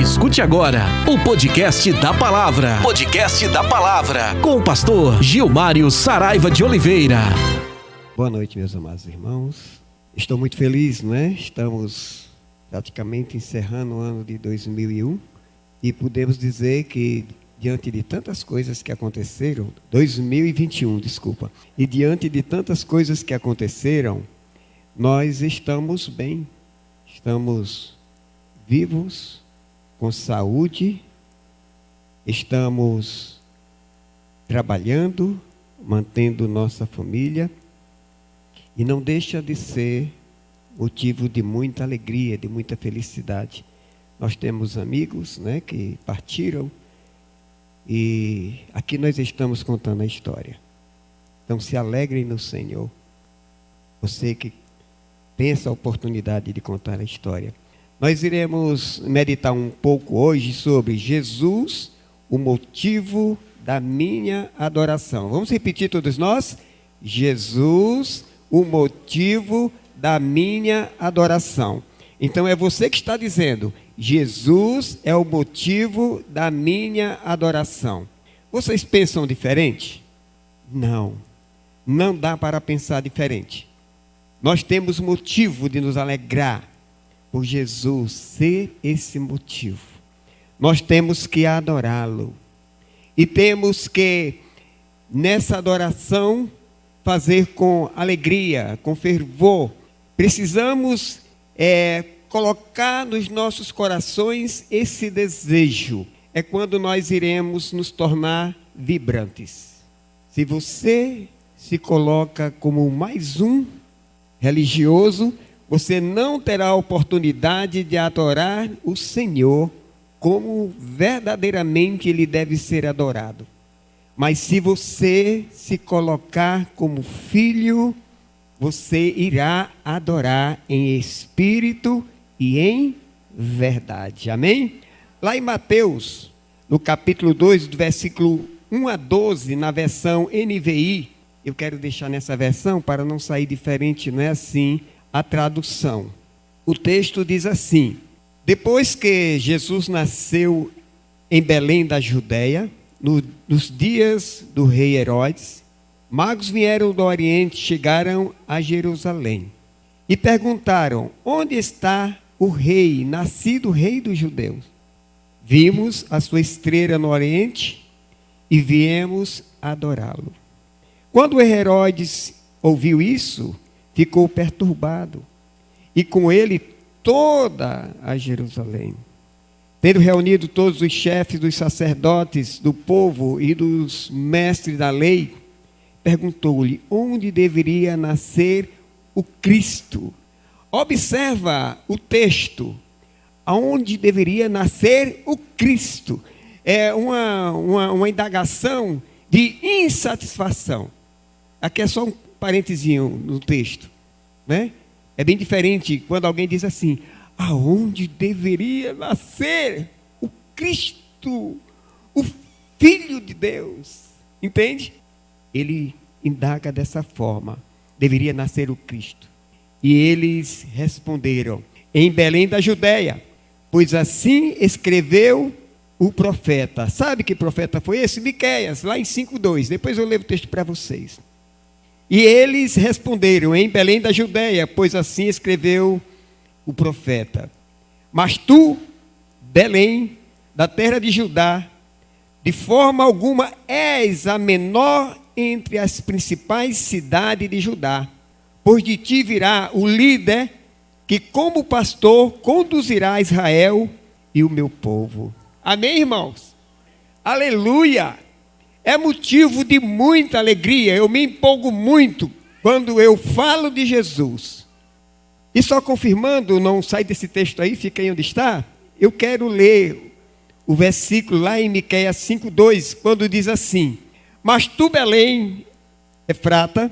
Escute agora o podcast da palavra. Podcast da palavra. Com o pastor Gilmário Saraiva de Oliveira. Boa noite, meus amados irmãos. Estou muito feliz, não é? Estamos praticamente encerrando o ano de 2001 e podemos dizer que diante de tantas coisas que aconteceram, 2021, desculpa, e diante de tantas coisas que aconteceram, nós estamos bem, estamos vivos, com saúde, estamos trabalhando, mantendo nossa família, e não deixa de ser motivo de muita alegria, de muita felicidade. Nós temos amigos né, que partiram e aqui nós estamos contando a história. Então se alegrem no Senhor. Você que tem essa oportunidade de contar a história. Nós iremos meditar um pouco hoje sobre Jesus, o motivo da minha adoração. Vamos repetir todos nós? Jesus, o motivo da minha adoração. Então é você que está dizendo: Jesus é o motivo da minha adoração. Vocês pensam diferente? Não. Não dá para pensar diferente. Nós temos motivo de nos alegrar por Jesus ser esse motivo. Nós temos que adorá-lo. E temos que, nessa adoração, fazer com alegria, com fervor. Precisamos é, colocar nos nossos corações esse desejo. É quando nós iremos nos tornar vibrantes. Se você se coloca como mais um religioso, você não terá oportunidade de adorar o Senhor como verdadeiramente ele deve ser adorado. Mas se você se colocar como filho, você irá adorar em espírito e em verdade. Amém? Lá em Mateus, no capítulo 2, do versículo 1 a 12, na versão NVI, eu quero deixar nessa versão para não sair diferente, não é assim a tradução. O texto diz assim: Depois que Jesus nasceu em Belém da Judéia, no, nos dias do rei Herodes, magos vieram do Oriente, chegaram a Jerusalém e perguntaram: Onde está o rei, nascido rei dos judeus? Vimos a sua estrela no Oriente e viemos adorá-lo. Quando Herodes ouviu isso, ficou perturbado, e com ele toda a Jerusalém. Tendo reunido todos os chefes dos sacerdotes do povo e dos mestres da lei, perguntou-lhe onde deveria nascer o Cristo. Observa o texto. Aonde deveria nascer o Cristo? É uma, uma, uma indagação de insatisfação. Aqui é só um parentezinho no texto. Né? É bem diferente quando alguém diz assim: aonde deveria nascer o Cristo, o Filho de Deus? Entende? Ele indaga dessa forma: deveria nascer o Cristo. E eles responderam: em Belém da Judéia, pois assim escreveu o profeta. Sabe que profeta foi esse? Miqueias, lá em 5:2. Depois eu levo o texto para vocês. E eles responderam: Em Belém da Judéia, pois assim escreveu o profeta. Mas tu, Belém, da terra de Judá, de forma alguma és a menor entre as principais cidades de Judá, pois de ti virá o líder que, como pastor, conduzirá Israel e o meu povo. Amém, irmãos? Aleluia! É motivo de muita alegria. Eu me empolgo muito quando eu falo de Jesus. E só confirmando, não sai desse texto aí, fica aí onde está. Eu quero ler o versículo lá em Miqueias 5:2, quando diz assim: "Mas tu, Belém, Efrata,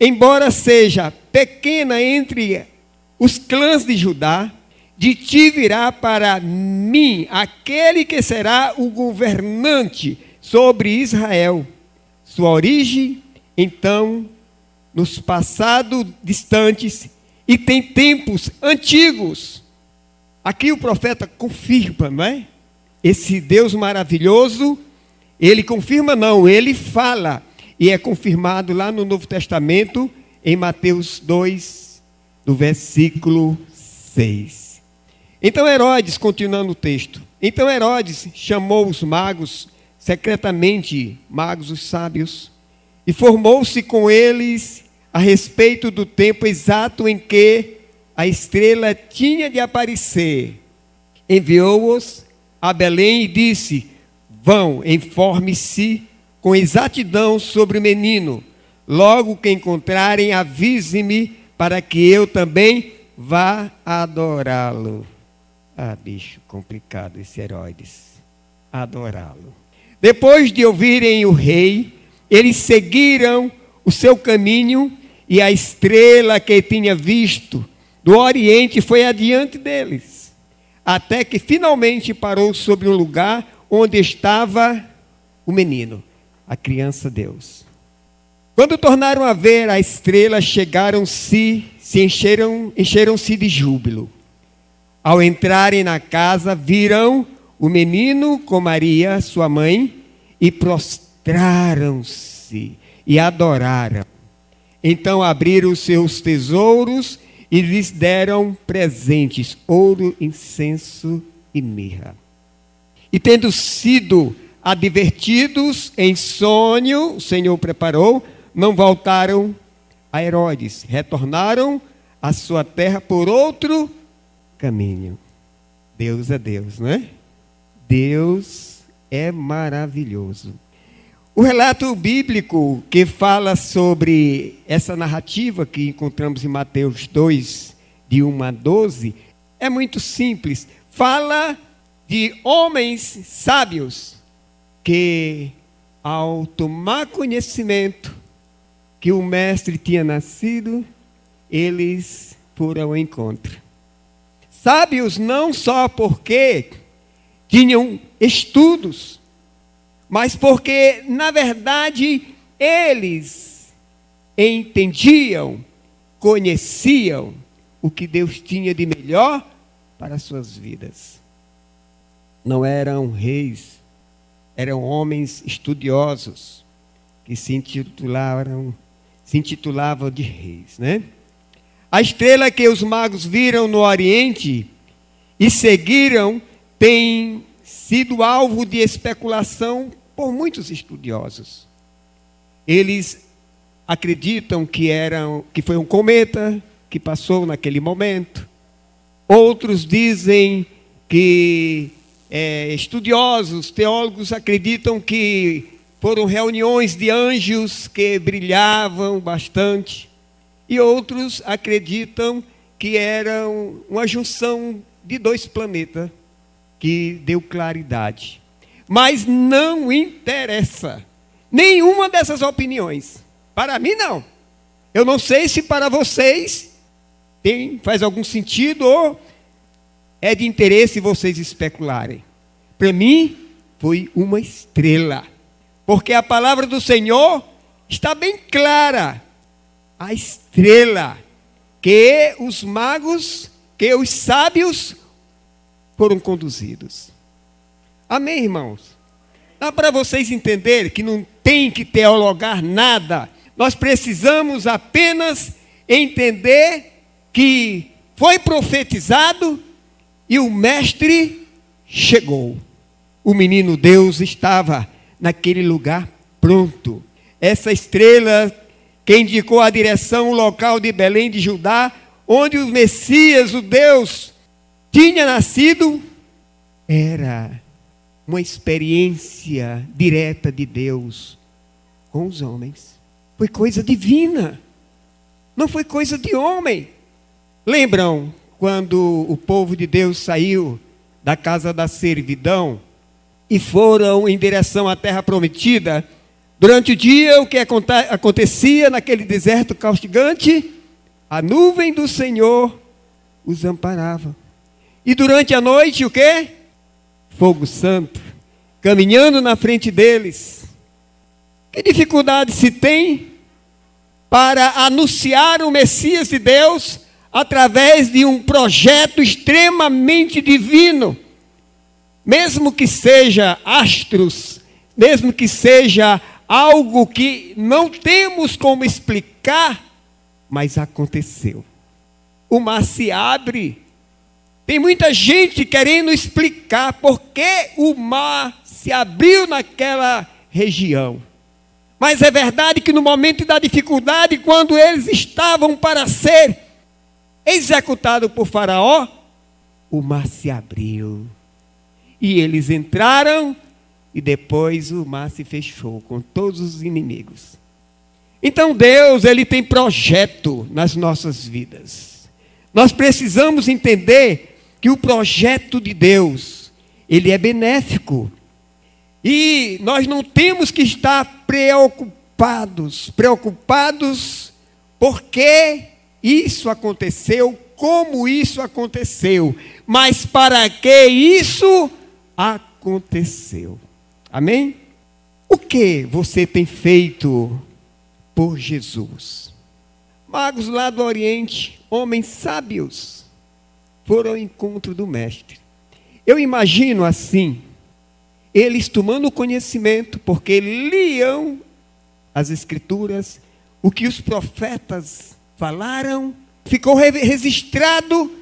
embora seja pequena entre os clãs de Judá, de ti virá para mim aquele que será o governante sobre Israel, sua origem, então, nos passados distantes e tem tempos antigos. Aqui o profeta confirma, não é? Esse Deus maravilhoso, ele confirma não, ele fala. E é confirmado lá no Novo Testamento, em Mateus 2, no versículo 6. Então Herodes, continuando o texto, então Herodes chamou os magos, secretamente, magos os sábios, e formou-se com eles a respeito do tempo exato em que a estrela tinha de aparecer. Enviou-os a Belém e disse: Vão, informe-se com exatidão sobre o menino. Logo que encontrarem, avise-me para que eu também vá adorá-lo. Ah, bicho, complicado esse Herodes. Adorá-lo. Depois de ouvirem o rei, eles seguiram o seu caminho e a estrela que tinha visto do Oriente foi adiante deles, até que finalmente parou sobre um lugar onde estava o menino, a criança Deus. Quando tornaram a ver a estrela, chegaram-se, se encheram, encheram-se de júbilo. Ao entrarem na casa, viram o menino com Maria, sua mãe, e prostraram-se e adoraram. Então abriram seus tesouros e lhes deram presentes: ouro, incenso e mirra. E tendo sido advertidos em sonho, o Senhor preparou, não voltaram a Herodes, retornaram à sua terra por outro caminho. Deus é Deus, não é? Deus é maravilhoso. O relato bíblico que fala sobre essa narrativa que encontramos em Mateus 2, de 1 a 12, é muito simples. Fala de homens sábios que, ao tomar conhecimento que o mestre tinha nascido, eles foram ao encontro. Sábios não só porque tinham estudos, mas porque, na verdade, eles entendiam, conheciam o que Deus tinha de melhor para as suas vidas. Não eram reis, eram homens estudiosos que se intitularam, se intitulavam de reis, né? A estrela que os magos viram no Oriente e seguiram tem sido alvo de especulação por muitos estudiosos. Eles acreditam que, era, que foi um cometa que passou naquele momento. Outros dizem que é, estudiosos, teólogos acreditam que foram reuniões de anjos que brilhavam bastante. E outros acreditam que eram uma junção de dois planetas que deu claridade. Mas não interessa nenhuma dessas opiniões. Para mim, não. Eu não sei se para vocês tem, faz algum sentido ou é de interesse vocês especularem. Para mim, foi uma estrela. Porque a palavra do Senhor está bem clara. A estrela que os magos, que os sábios foram conduzidos. Amém, irmãos? Dá para vocês entenderem que não tem que teologar nada. Nós precisamos apenas entender que foi profetizado e o mestre chegou. O menino Deus estava naquele lugar pronto. Essa estrela que indicou a direção, o local de Belém de Judá, onde o Messias, o Deus tinha nascido era uma experiência direta de Deus com os homens. Foi coisa divina. Não foi coisa de homem. Lembram quando o povo de Deus saiu da casa da servidão e foram em direção à terra prometida? Durante o dia, o que acontecia naquele deserto caustigante? A nuvem do Senhor os amparava. E durante a noite, o que? Fogo santo, caminhando na frente deles. Que dificuldade se tem para anunciar o Messias de Deus através de um projeto extremamente divino, mesmo que seja astros, mesmo que seja algo que não temos como explicar, mas aconteceu. O mar se abre. Tem muita gente querendo explicar por que o mar se abriu naquela região. Mas é verdade que no momento da dificuldade, quando eles estavam para ser executados por Faraó, o mar se abriu. E eles entraram e depois o mar se fechou com todos os inimigos. Então Deus, ele tem projeto nas nossas vidas. Nós precisamos entender que o projeto de Deus, ele é benéfico. E nós não temos que estar preocupados, preocupados porque isso aconteceu, como isso aconteceu, mas para que isso aconteceu. Amém? O que você tem feito por Jesus? Magos lá do Oriente, homens sábios, foram ao encontro do Mestre. Eu imagino assim, eles tomando conhecimento, porque liam as Escrituras, o que os profetas falaram, ficou registrado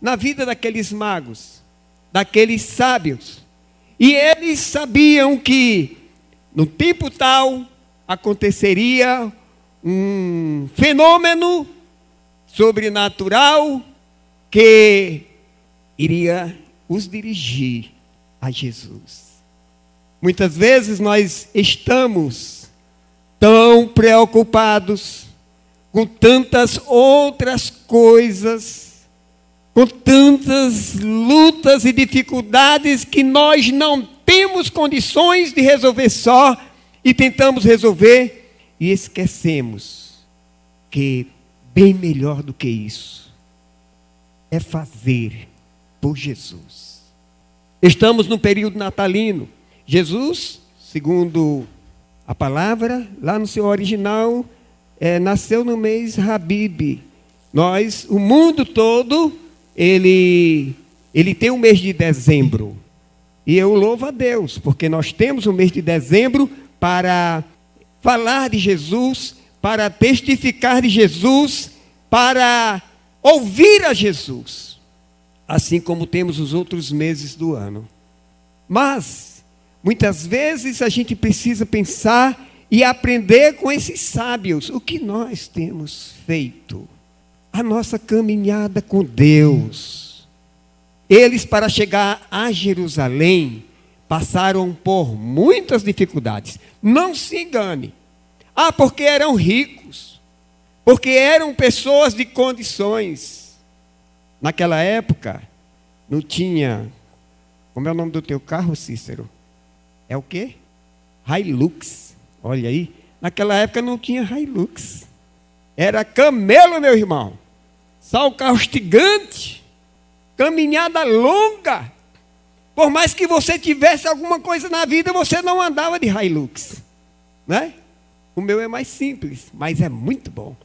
na vida daqueles magos, daqueles sábios. E eles sabiam que no tempo tal aconteceria um fenômeno sobrenatural que iria os dirigir a Jesus. Muitas vezes nós estamos tão preocupados com tantas outras coisas com tantas lutas e dificuldades que nós não temos condições de resolver só e tentamos resolver e esquecemos que bem melhor do que isso é fazer por Jesus. Estamos no período natalino. Jesus, segundo a palavra, lá no seu original, é, nasceu no mês Habib. Nós, o mundo todo, ele, ele tem o mês de dezembro. E eu louvo a Deus, porque nós temos o mês de dezembro para falar de Jesus, para testificar de Jesus, para ouvir a Jesus, assim como temos os outros meses do ano. Mas, muitas vezes a gente precisa pensar e aprender com esses sábios o que nós temos feito a nossa caminhada com Deus. Eles, para chegar a Jerusalém, passaram por muitas dificuldades. Não se engane. Ah, porque eram ricos. Porque eram pessoas de condições. Naquela época, não tinha. Como é o nome do teu carro, Cícero? É o quê? Hilux. Olha aí. Naquela época não tinha Hilux. Era camelo, meu irmão sal castigante, caminhada longa. Por mais que você tivesse alguma coisa na vida, você não andava de Hilux, né? O meu é mais simples, mas é muito bom.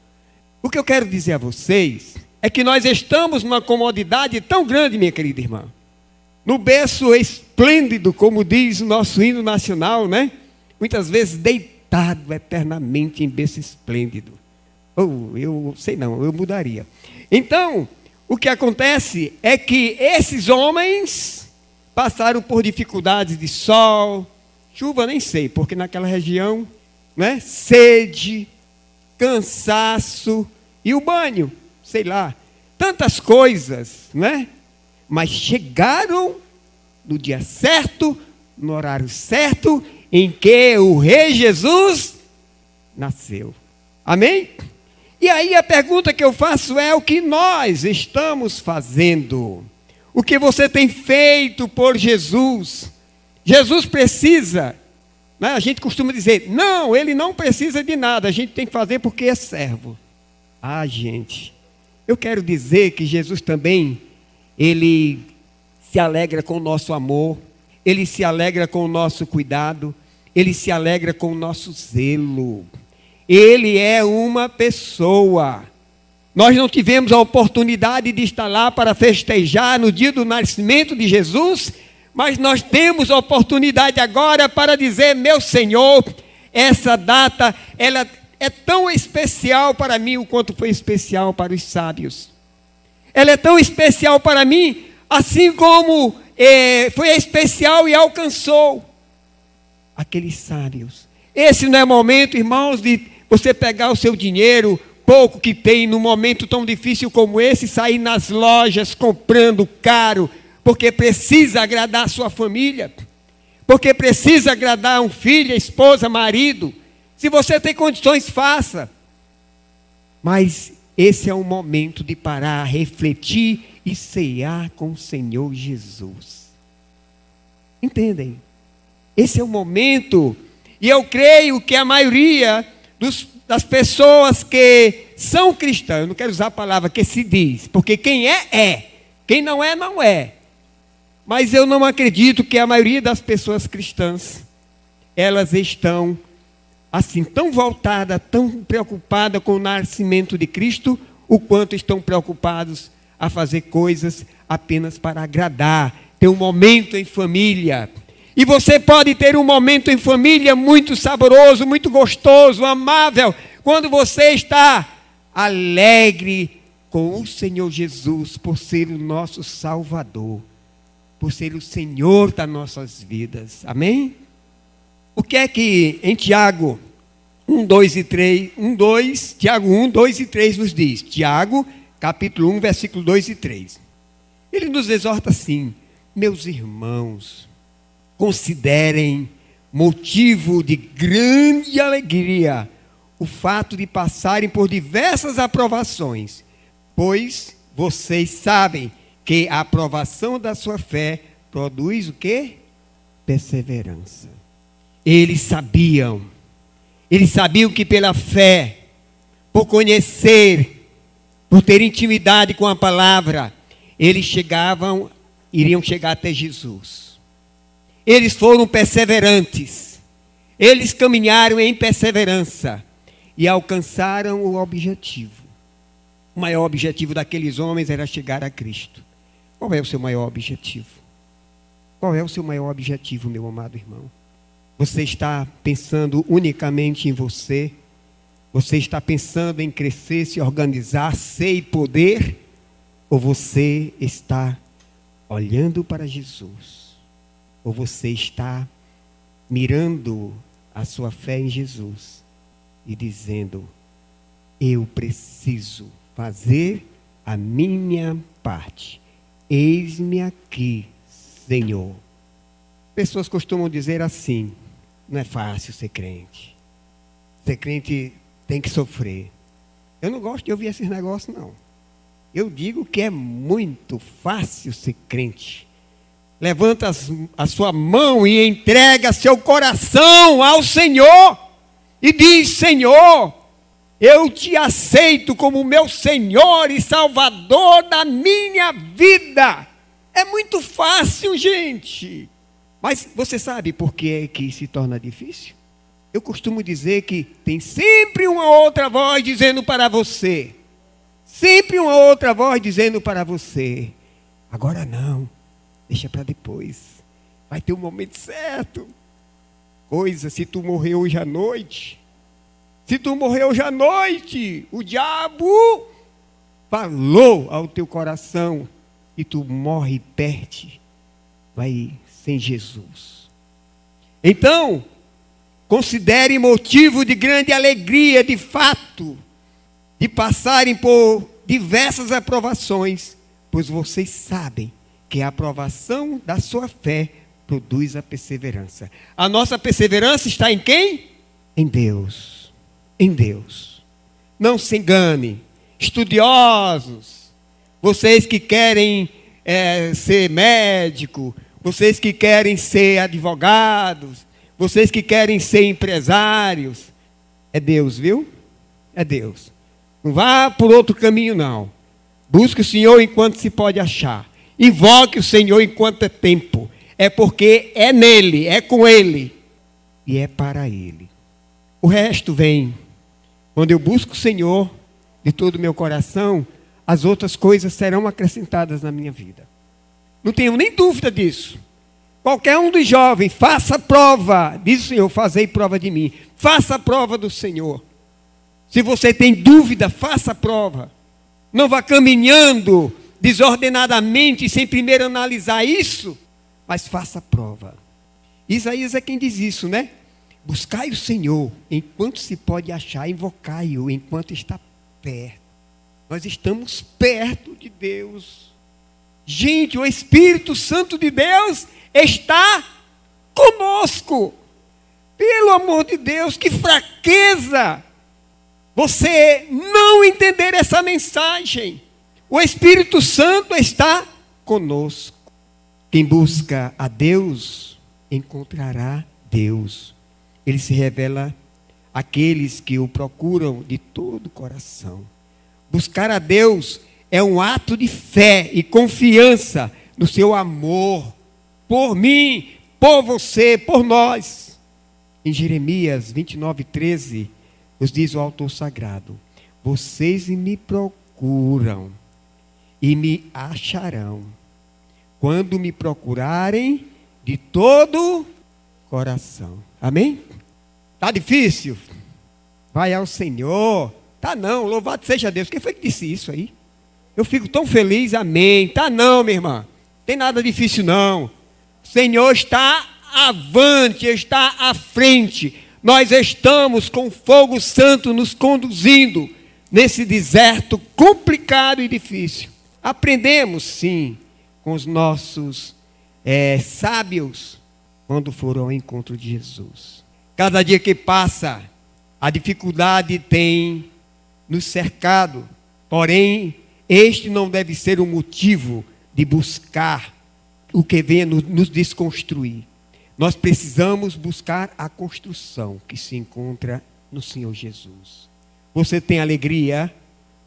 O que eu quero dizer a vocês é que nós estamos numa comodidade tão grande, minha querida irmã. No berço esplêndido, como diz o nosso hino nacional, né? Muitas vezes deitado eternamente em berço esplêndido. Ou oh, eu sei não, eu mudaria. Então, o que acontece é que esses homens passaram por dificuldades de sol, chuva nem sei, porque naquela região, né, sede, cansaço e o banho, sei lá, tantas coisas, né? Mas chegaram no dia certo, no horário certo, em que o Rei Jesus nasceu. Amém? E aí a pergunta que eu faço é: o que nós estamos fazendo? O que você tem feito por Jesus? Jesus precisa, né? a gente costuma dizer, não, ele não precisa de nada, a gente tem que fazer porque é servo. Ah, gente, eu quero dizer que Jesus também, ele se alegra com o nosso amor, ele se alegra com o nosso cuidado, ele se alegra com o nosso zelo. Ele é uma pessoa. Nós não tivemos a oportunidade de estar lá para festejar no dia do nascimento de Jesus, mas nós temos oportunidade agora para dizer, meu Senhor, essa data, ela é tão especial para mim o quanto foi especial para os sábios. Ela é tão especial para mim, assim como é, foi especial e alcançou aqueles sábios. Esse não é momento, irmãos, de você pegar o seu dinheiro, pouco que tem, num momento tão difícil como esse, sair nas lojas comprando caro, porque precisa agradar a sua família, porque precisa agradar um filho, esposa, marido. Se você tem condições, faça. Mas esse é o momento de parar, refletir e cear com o Senhor Jesus. Entendem? Esse é o momento, e eu creio que a maioria dos, das pessoas que são cristãs, eu não quero usar a palavra que se diz, porque quem é, é, quem não é, não é. Mas eu não acredito que a maioria das pessoas cristãs, elas estão assim, tão voltadas, tão preocupadas com o nascimento de Cristo, o quanto estão preocupados a fazer coisas apenas para agradar, ter um momento em família. E você pode ter um momento em família muito saboroso, muito gostoso, amável, quando você está alegre com o Senhor Jesus por ser o nosso Salvador, por ser o Senhor das nossas vidas. Amém? O que é que em Tiago 1, 2 e 3, 1, 2, Tiago 1, 2 e 3 nos diz? Tiago, capítulo 1, versículo 2 e 3. Ele nos exorta assim: Meus irmãos, considerem motivo de grande alegria o fato de passarem por diversas aprovações, pois vocês sabem que a aprovação da sua fé produz o quê? Perseverança. Eles sabiam eles sabiam que pela fé, por conhecer, por ter intimidade com a palavra, eles chegavam, iriam chegar até Jesus. Eles foram perseverantes. Eles caminharam em perseverança e alcançaram o objetivo. O maior objetivo daqueles homens era chegar a Cristo. Qual é o seu maior objetivo? Qual é o seu maior objetivo, meu amado irmão? Você está pensando unicamente em você? Você está pensando em crescer, se organizar, ser e poder? Ou você está olhando para Jesus? Ou você está mirando a sua fé em Jesus e dizendo: Eu preciso fazer a minha parte. Eis-me aqui, Senhor. Pessoas costumam dizer assim: não é fácil ser crente. Ser crente tem que sofrer. Eu não gosto de ouvir esses negócios, não. Eu digo que é muito fácil ser crente. Levanta as, a sua mão e entrega seu coração ao Senhor. E diz: Senhor, eu te aceito como meu Senhor e Salvador da minha vida. É muito fácil, gente. Mas você sabe por que é que se torna difícil? Eu costumo dizer que tem sempre uma outra voz dizendo para você. Sempre uma outra voz dizendo para você. Agora não. Deixa para depois. Vai ter o um momento certo. Coisa, se tu morrer hoje à noite. Se tu morrer hoje à noite, o diabo falou ao teu coração e tu morre perde. Vai sem Jesus. Então, considere motivo de grande alegria, de fato, de passarem por diversas aprovações, pois vocês sabem que a aprovação da sua fé produz a perseverança. A nossa perseverança está em quem? Em Deus. Em Deus. Não se engane, estudiosos, vocês que querem é, ser médico, vocês que querem ser advogados, vocês que querem ser empresários, é Deus, viu? É Deus. Não vá por outro caminho, não. Busque o Senhor enquanto se pode achar. Invoque o Senhor enquanto é tempo. É porque é nele, é com ele e é para ele. O resto vem. Quando eu busco o Senhor, de todo o meu coração, as outras coisas serão acrescentadas na minha vida. Não tenho nem dúvida disso. Qualquer um dos jovens, faça prova, diz o Senhor, fazei prova de mim. Faça prova do Senhor. Se você tem dúvida, faça prova. Não vá caminhando desordenadamente sem primeiro analisar isso, mas faça prova. Isaías é quem diz isso, né? Buscai o Senhor enquanto se pode achar, invocai-o enquanto está perto. Nós estamos perto de Deus. Gente, o Espírito Santo de Deus está conosco. Pelo amor de Deus, que fraqueza! Você não entender essa mensagem. O Espírito Santo está conosco. Quem busca a Deus encontrará Deus. Ele se revela àqueles que o procuram de todo o coração. Buscar a Deus é um ato de fé e confiança no seu amor por mim, por você, por nós. Em Jeremias 29, 13, nos diz o autor sagrado: Vocês me procuram e me acharão, quando me procurarem de todo coração. Amém? Tá difícil? Vai ao Senhor. Tá não, louvado seja Deus. Quem foi que disse isso aí? Eu fico tão feliz, amém. Tá não, minha irmã. Tem nada difícil não. O Senhor está avante, está à frente. Nós estamos com fogo santo nos conduzindo nesse deserto complicado e difícil. Aprendemos, sim, com os nossos é, sábios quando foram ao encontro de Jesus. Cada dia que passa, a dificuldade tem nos cercado, porém, este não deve ser o motivo de buscar o que venha nos desconstruir. Nós precisamos buscar a construção que se encontra no Senhor Jesus. Você tem alegria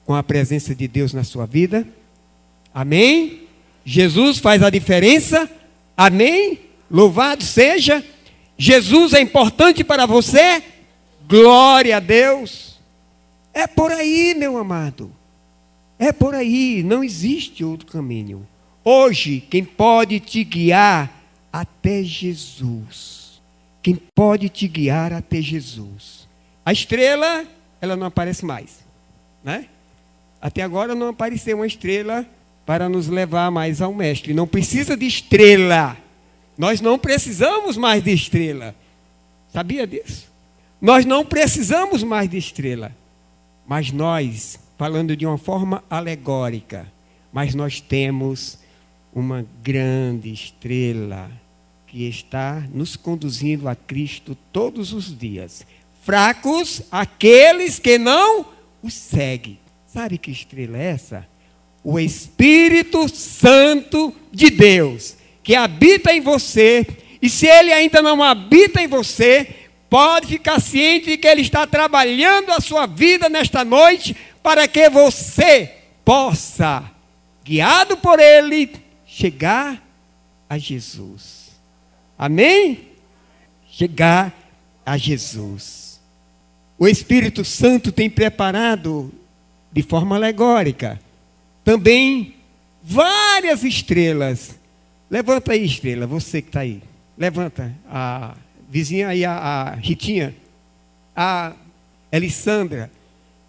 com a presença de Deus na sua vida? Amém? Jesus faz a diferença? Amém? Louvado seja. Jesus é importante para você? Glória a Deus. É por aí, meu amado. É por aí, não existe outro caminho. Hoje, quem pode te guiar até Jesus. Quem pode te guiar até Jesus. A estrela, ela não aparece mais, né? Até agora não apareceu uma estrela para nos levar mais ao mestre. Não precisa de estrela. Nós não precisamos mais de estrela. Sabia disso? Nós não precisamos mais de estrela. Mas nós, falando de uma forma alegórica, mas nós temos uma grande estrela que está nos conduzindo a Cristo todos os dias. Fracos aqueles que não o seguem. Sabe que estrela é essa? O Espírito Santo de Deus, que habita em você, e se ele ainda não habita em você, pode ficar ciente de que ele está trabalhando a sua vida nesta noite para que você possa, guiado por ele, chegar a Jesus. Amém? Chegar a Jesus. O Espírito Santo tem preparado de forma alegórica também várias estrelas. Levanta aí, estrela, você que está aí. Levanta a vizinha aí, a, a Ritinha, a Elissandra.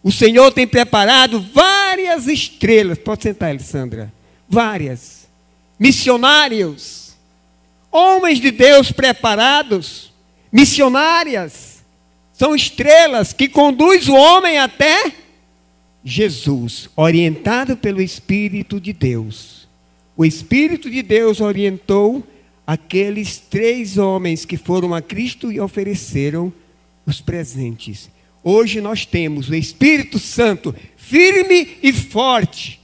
O Senhor tem preparado várias estrelas. Pode sentar, Elissandra. Várias missionários, homens de Deus preparados, missionárias, são estrelas que conduz o homem até Jesus, orientado pelo Espírito de Deus. O Espírito de Deus orientou aqueles três homens que foram a Cristo e ofereceram os presentes. Hoje nós temos o Espírito Santo firme e forte,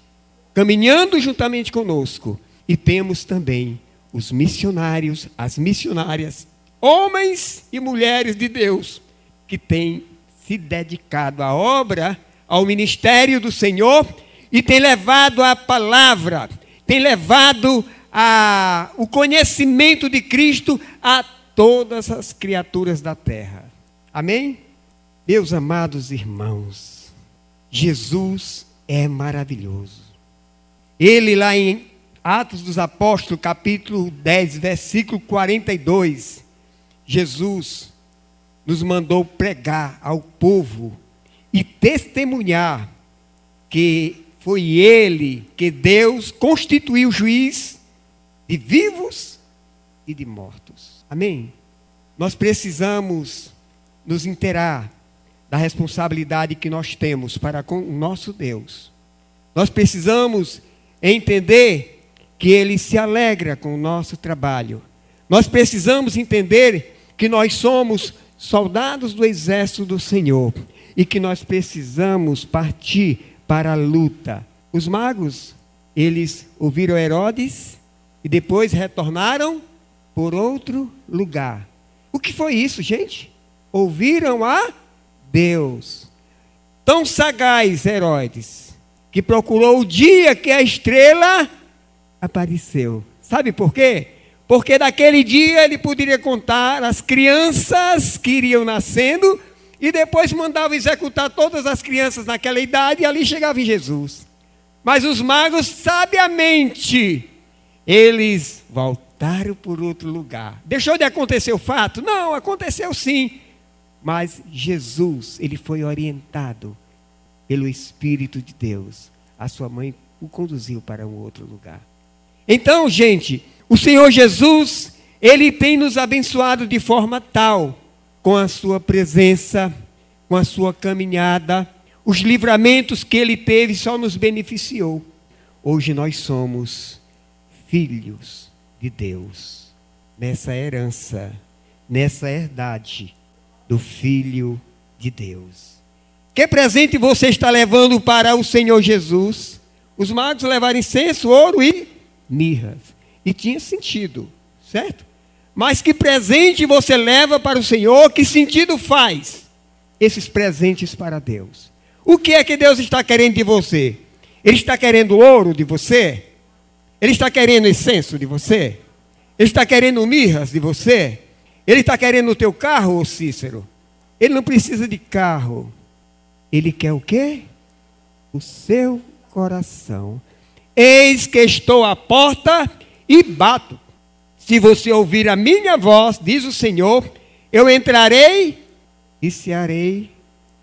caminhando juntamente conosco e temos também os missionários, as missionárias, homens e mulheres de Deus, que têm se dedicado à obra, ao ministério do Senhor e têm levado a palavra, têm levado a, o conhecimento de Cristo a todas as criaturas da terra. Amém? Meus amados irmãos, Jesus é maravilhoso. Ele lá em Atos dos Apóstolos, capítulo 10, versículo 42, Jesus nos mandou pregar ao povo e testemunhar que foi ele que Deus constituiu juiz de vivos e de mortos. Amém? Nós precisamos nos inteirar da responsabilidade que nós temos para com o nosso Deus. Nós precisamos entender que Ele se alegra com o nosso trabalho. Nós precisamos entender que nós somos soldados do exército do Senhor e que nós precisamos partir para a luta. Os magos, eles ouviram Herodes e depois retornaram por outro lugar. O que foi isso, gente? Ouviram a Deus. Tão sagaz, Herodes, que procurou o dia que a estrela apareceu. Sabe por quê? Porque naquele dia ele poderia contar as crianças que iriam nascendo e depois mandava executar todas as crianças naquela idade e ali chegava em Jesus. Mas os magos, sabiamente, eles voltaram por outro lugar. Deixou de acontecer o fato? Não, aconteceu sim. Mas Jesus, ele foi orientado pelo Espírito de Deus. A sua mãe o conduziu para um outro lugar. Então, gente, o Senhor Jesus, ele tem nos abençoado de forma tal, com a sua presença, com a sua caminhada, os livramentos que ele teve só nos beneficiou. Hoje nós somos filhos de Deus, nessa herança, nessa herdade do Filho de Deus. Que presente você está levando para o Senhor Jesus? Os magos levaram incenso, ouro e mirras e tinha sentido, certo? Mas que presente você leva para o Senhor? Que sentido faz esses presentes para Deus? O que é que Deus está querendo de você? Ele está querendo ouro de você? Ele está querendo incenso de você? Ele está querendo mirras de você? Ele está querendo o teu carro, Cícero? Ele não precisa de carro. Ele quer o quê? O seu coração. Eis que estou à porta e bato. Se você ouvir a minha voz, diz o Senhor, eu entrarei e cearei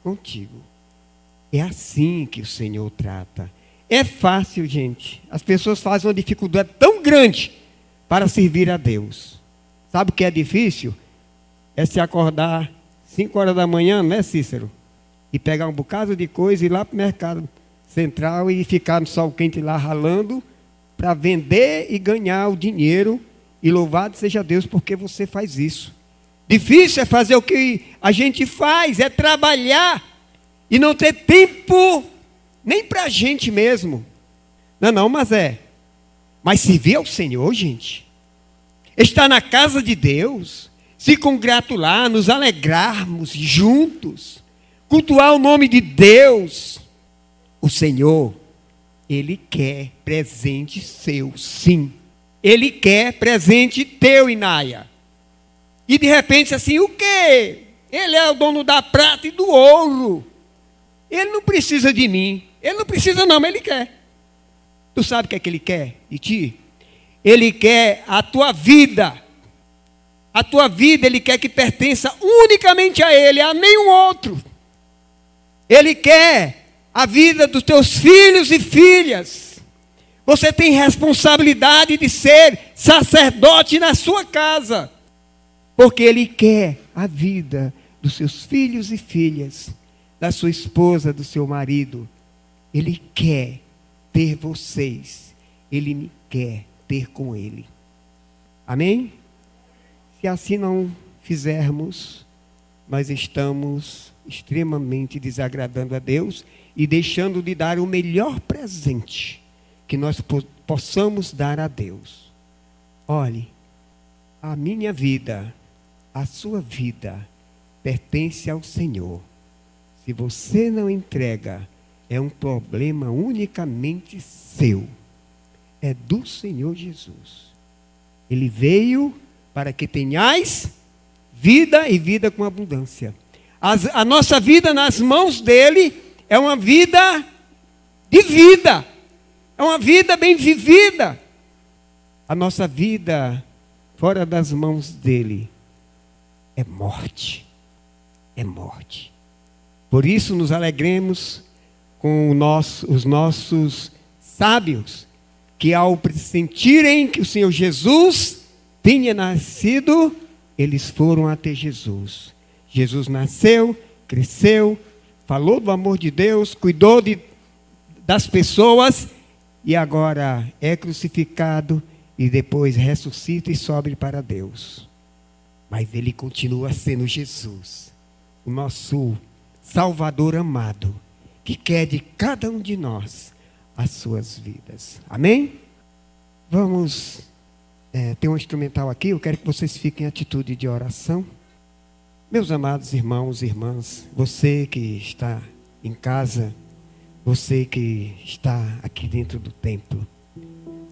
contigo. É assim que o Senhor trata. É fácil, gente. As pessoas fazem uma dificuldade tão grande para servir a Deus. Sabe o que é difícil? É se acordar 5 horas da manhã, né, Cícero? E pegar um bocado de coisa e ir lá para o mercado central e ficar no sol quente lá ralando para vender e ganhar o dinheiro. E louvado seja Deus porque você faz isso. Difícil é fazer o que a gente faz, é trabalhar e não ter tempo nem para a gente mesmo. Não, não, mas é. Mas servir ao Senhor, gente, estar na casa de Deus, se congratular, nos alegrarmos juntos, cultuar o nome de Deus, o Senhor ele quer presente seu, sim. Ele quer presente teu, Inaia. E de repente, assim, o quê? Ele é o dono da prata e do ouro. Ele não precisa de mim. Ele não precisa, não, mas ele quer. Tu sabe o que é que ele quer de ti? Ele quer a tua vida. A tua vida ele quer que pertença unicamente a ele, a nenhum outro. Ele quer a vida dos teus filhos e filhas. Você tem responsabilidade de ser sacerdote na sua casa, porque Ele quer a vida dos seus filhos e filhas, da sua esposa, do seu marido. Ele quer ter vocês, Ele quer ter com Ele. Amém? Se assim não fizermos, nós estamos extremamente desagradando a Deus e deixando de dar o melhor presente que nós po possamos dar a Deus. Olhe, a minha vida, a sua vida, pertence ao Senhor. Se você não entrega, é um problema unicamente seu. É do Senhor Jesus. Ele veio para que tenhais vida e vida com abundância. As, a nossa vida nas mãos dele é uma vida de vida, é uma vida bem vivida. A nossa vida fora das mãos dele é morte, é morte. Por isso nos alegremos com nosso, os nossos sábios, que ao sentirem que o Senhor Jesus tinha nascido, eles foram até Jesus. Jesus nasceu, cresceu, falou do amor de Deus, cuidou de, das pessoas e agora é crucificado e depois ressuscita e sobe para Deus. Mas ele continua sendo Jesus, o nosso Salvador amado, que quer de cada um de nós as suas vidas. Amém? Vamos é, ter um instrumental aqui, eu quero que vocês fiquem em atitude de oração. Meus amados irmãos e irmãs, você que está em casa, você que está aqui dentro do templo,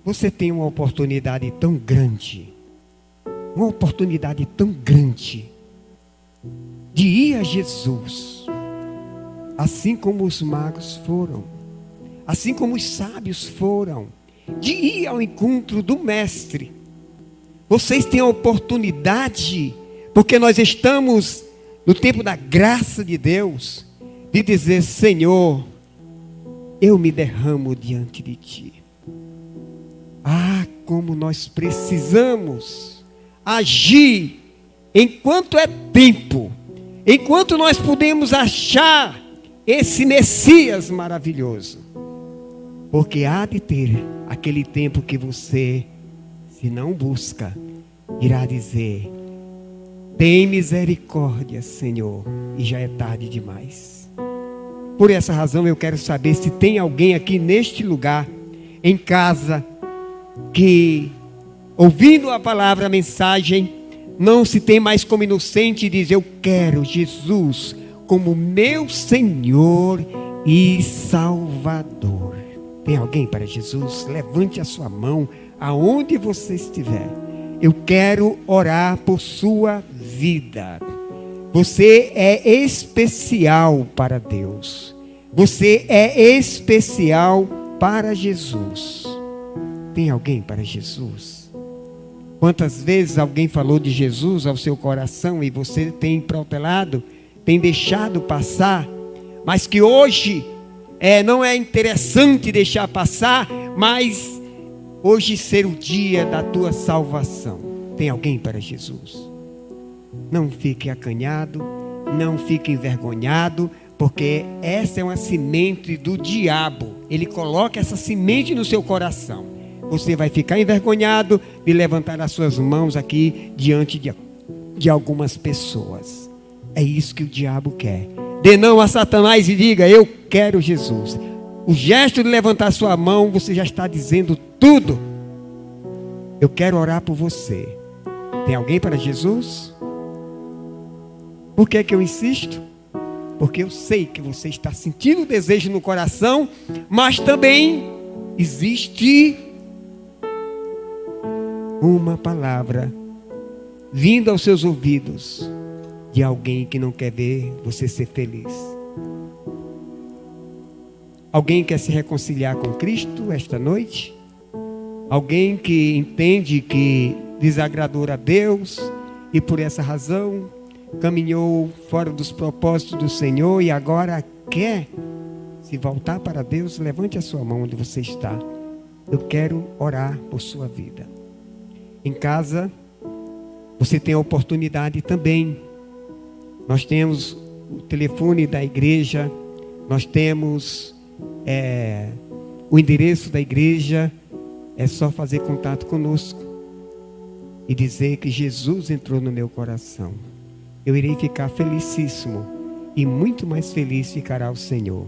você tem uma oportunidade tão grande, uma oportunidade tão grande de ir a Jesus, assim como os magos foram, assim como os sábios foram, de ir ao encontro do Mestre. Vocês têm a oportunidade porque nós estamos no tempo da graça de Deus, de dizer: Senhor, eu me derramo diante de Ti. Ah, como nós precisamos agir enquanto é tempo, enquanto nós podemos achar esse Messias maravilhoso. Porque há de ter aquele tempo que você, se não busca, irá dizer: tem misericórdia, Senhor, e já é tarde demais. Por essa razão eu quero saber se tem alguém aqui neste lugar, em casa, que ouvindo a palavra, a mensagem, não se tem mais como inocente e diz: Eu quero Jesus como meu Senhor e Salvador. Tem alguém para Jesus? Levante a sua mão aonde você estiver. Eu quero orar por sua vida. Você é especial para Deus. Você é especial para Jesus. Tem alguém para Jesus? Quantas vezes alguém falou de Jesus ao seu coração e você tem protelado, tem deixado passar, mas que hoje é, não é interessante deixar passar, mas hoje ser o dia da tua salvação. Tem alguém para Jesus? Não fique acanhado, não fique envergonhado, porque essa é uma semente do diabo. Ele coloca essa semente no seu coração. Você vai ficar envergonhado de levantar as suas mãos aqui diante de, de algumas pessoas. É isso que o diabo quer. Dê não a Satanás e diga: Eu quero Jesus. O gesto de levantar sua mão, você já está dizendo tudo. Eu quero orar por você. Tem alguém para Jesus? Por que, que eu insisto? Porque eu sei que você está sentindo desejo no coração, mas também existe uma palavra vindo aos seus ouvidos de alguém que não quer ver você ser feliz. Alguém quer se reconciliar com Cristo esta noite? Alguém que entende que desagradou a Deus e por essa razão caminhou fora dos propósitos do Senhor e agora quer se voltar para Deus, levante a sua mão onde você está. Eu quero orar por sua vida. Em casa, você tem a oportunidade também. Nós temos o telefone da igreja, nós temos é, o endereço da igreja. É só fazer contato conosco e dizer que Jesus entrou no meu coração eu irei ficar felicíssimo e muito mais feliz ficará o Senhor.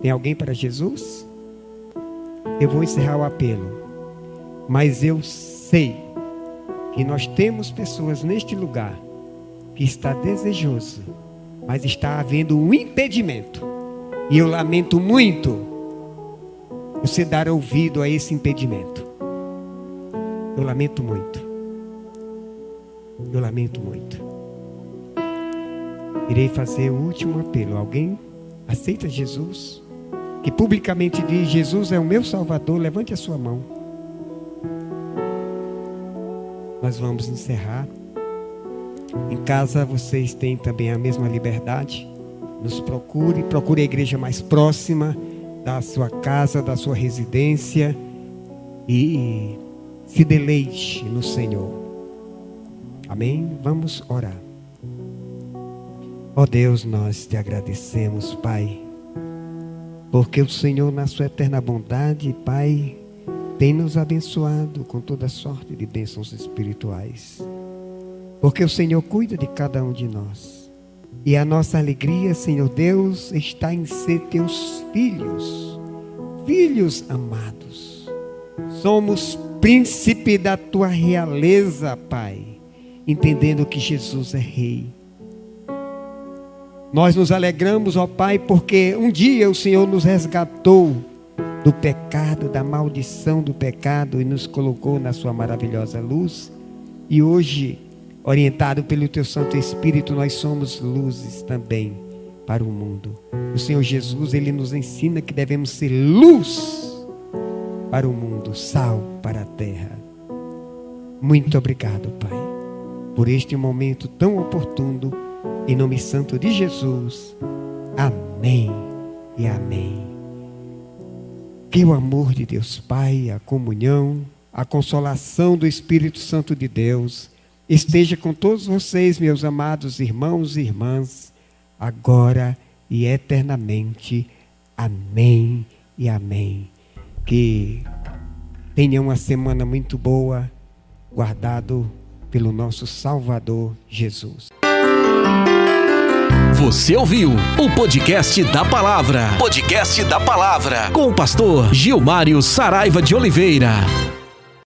Tem alguém para Jesus? Eu vou encerrar o apelo, mas eu sei que nós temos pessoas neste lugar que está desejoso, mas está havendo um impedimento. E eu lamento muito você dar ouvido a esse impedimento. Eu lamento muito. Eu lamento muito. Irei fazer o último apelo. Alguém aceita Jesus, que publicamente diz: Jesus é o meu Salvador, levante a sua mão. Nós vamos encerrar. Em casa vocês têm também a mesma liberdade. Nos procure, procure a igreja mais próxima da sua casa, da sua residência e se deleite no Senhor. Amém? Vamos orar. Ó Deus, nós te agradecemos, Pai, porque o Senhor, na sua eterna bondade, Pai, tem nos abençoado com toda sorte de bênçãos espirituais. Porque o Senhor cuida de cada um de nós. E a nossa alegria, Senhor Deus, está em ser teus filhos, filhos amados. Somos príncipe da tua realeza, Pai, entendendo que Jesus é Rei. Nós nos alegramos, ó Pai, porque um dia o Senhor nos resgatou do pecado, da maldição do pecado e nos colocou na Sua maravilhosa luz. E hoje, orientado pelo Teu Santo Espírito, nós somos luzes também para o mundo. O Senhor Jesus, Ele nos ensina que devemos ser luz para o mundo, sal para a terra. Muito obrigado, Pai, por este momento tão oportuno. Em nome santo de Jesus. Amém e amém. Que o amor de Deus Pai, a comunhão, a consolação do Espírito Santo de Deus esteja com todos vocês, meus amados irmãos e irmãs, agora e eternamente. Amém e amém. Que tenha uma semana muito boa, guardado pelo nosso Salvador Jesus. Você ouviu o podcast da palavra. Podcast da palavra. Com o pastor Gilmário Saraiva de Oliveira.